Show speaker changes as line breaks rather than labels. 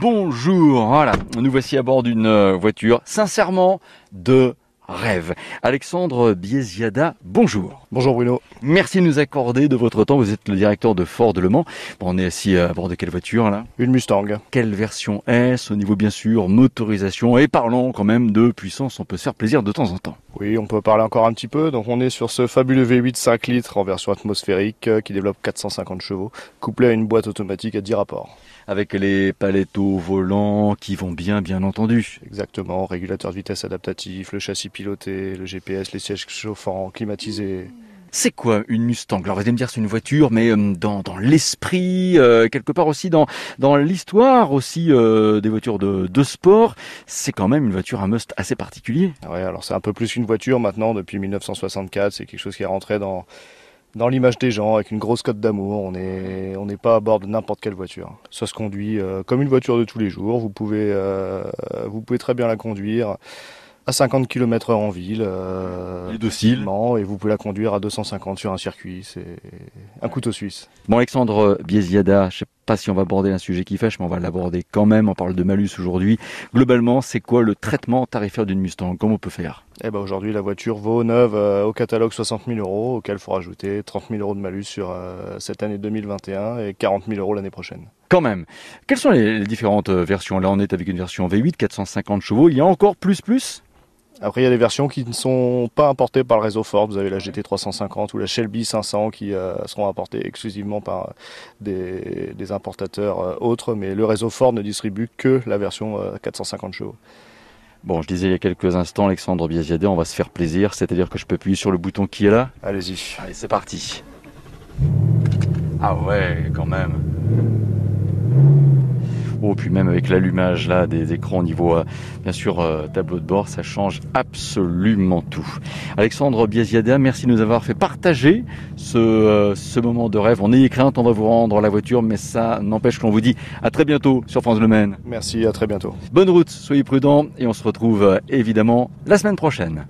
bonjour. Voilà, nous voici à bord d'une euh, voiture sincèrement de rêve. Alexandre Biesiada, bonjour.
Bonjour Bruno.
Merci de nous accorder de votre temps. Vous êtes le directeur de Ford Le Mans. Bon, on est assis à bord de quelle voiture là?
Une Mustang.
Quelle version est-ce? Au niveau bien sûr motorisation et parlons quand même de puissance, on peut se faire plaisir de temps en temps.
Oui, on peut parler encore un petit peu. Donc on est sur ce fabuleux V8 5 litres en version atmosphérique euh, qui développe 450 chevaux, couplé à une boîte automatique à 10 rapports.
Avec les palettos volants qui vont bien bien entendu.
Exactement, régulateur de vitesse adaptatif, le châssis piloté, le GPS, les sièges chauffants, climatisés.
C'est quoi une Mustang Alors vous allez me dire c'est une voiture, mais euh, dans, dans l'esprit, euh, quelque part aussi dans, dans l'histoire aussi euh, des voitures de, de sport, c'est quand même une voiture à must assez particulier.
Ouais, alors c'est un peu plus qu'une voiture maintenant, depuis 1964, c'est quelque chose qui est rentré dans, dans l'image des gens, avec une grosse cote d'amour. On n'est on n'est pas à bord de n'importe quelle voiture. Ça se conduit euh, comme une voiture de tous les jours. Vous pouvez, vous pouvez très bien la conduire à 50 km/h en ville.
Euh, docile.
Et vous pouvez la conduire à 250 sur un circuit. C'est un couteau suisse.
Bon, Alexandre Biesiada, je sais pas si on va aborder un sujet qui fâche, mais on va l'aborder quand même. On parle de malus aujourd'hui. Globalement, c'est quoi le traitement tarifaire d'une Mustang? Comment on peut faire?
Eh ben aujourd'hui, la voiture vaut neuve euh, au catalogue 60 000 euros, auquel il faut rajouter 30 000 euros de malus sur euh, cette année 2021 et 40 000 euros l'année prochaine.
Quand même. Quelles sont les, différentes euh, versions? Là, on est avec une version V8, 450 chevaux. Il y a encore plus plus?
Après, il y a des versions qui ne sont pas importées par le réseau Ford. Vous avez la GT350 ou la Shelby 500 qui euh, seront importées exclusivement par des, des importateurs euh, autres, mais le réseau Ford ne distribue que la version euh, 450 chevaux.
Bon, je disais il y a quelques instants, Alexandre Biasiadé, on va se faire plaisir, c'est-à-dire que je peux appuyer sur le bouton qui est là
Allez-y.
Allez, c'est parti. Ah ouais, quand même. Puis même avec l'allumage là des écrans au niveau, euh, bien sûr, euh, tableau de bord, ça change absolument tout. Alexandre Biasiada, merci de nous avoir fait partager ce, euh, ce moment de rêve. On est crainte, on va vous rendre la voiture, mais ça n'empêche qu'on vous dit à très bientôt sur France Le Maine.
Merci, à très bientôt.
Bonne route, soyez prudents et on se retrouve évidemment la semaine prochaine.